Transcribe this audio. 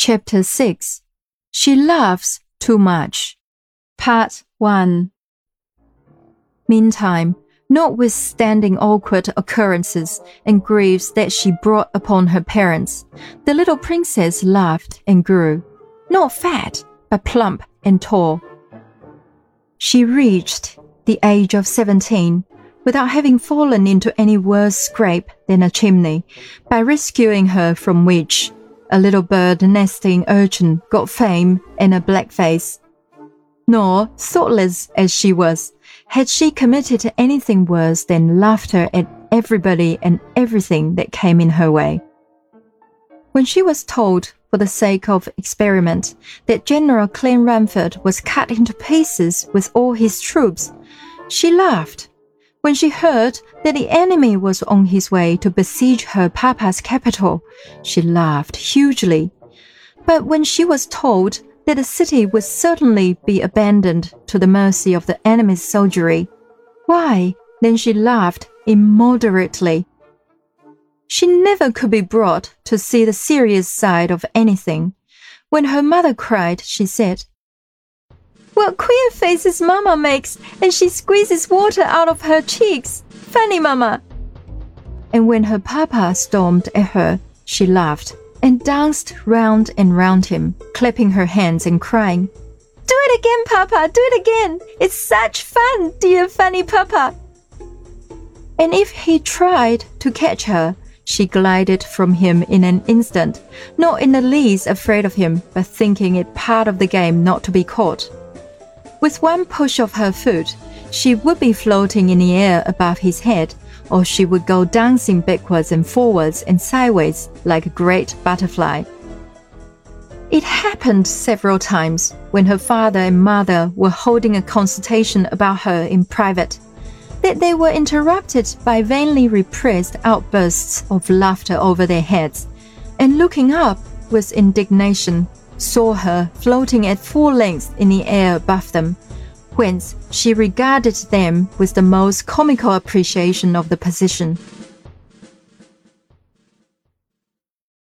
Chapter 6 She Laughs Too Much. Part 1 Meantime, notwithstanding awkward occurrences and griefs that she brought upon her parents, the little princess laughed and grew, not fat, but plump and tall. She reached the age of 17 without having fallen into any worse scrape than a chimney, by rescuing her from which a little bird nesting urchin got fame and a blackface. Nor, thoughtless as she was, had she committed anything worse than laughter at everybody and everything that came in her way. When she was told, for the sake of experiment, that General Clanrunfort was cut into pieces with all his troops, she laughed when she heard that the enemy was on his way to besiege her papa's capital, she laughed hugely. But when she was told that the city would certainly be abandoned to the mercy of the enemy's soldiery, why, then she laughed immoderately. She never could be brought to see the serious side of anything. When her mother cried, she said, what queer faces Mama makes, and she squeezes water out of her cheeks. Funny, Mama. And when her papa stormed at her, she laughed and danced round and round him, clapping her hands and crying, Do it again, Papa, do it again. It's such fun, dear funny Papa. And if he tried to catch her, she glided from him in an instant, not in the least afraid of him, but thinking it part of the game not to be caught. With one push of her foot, she would be floating in the air above his head, or she would go dancing backwards and forwards and sideways like a great butterfly. It happened several times when her father and mother were holding a consultation about her in private that they were interrupted by vainly repressed outbursts of laughter over their heads, and looking up with indignation saw her floating at full length in the air above them, whence she regarded them with the most comical appreciation of the position.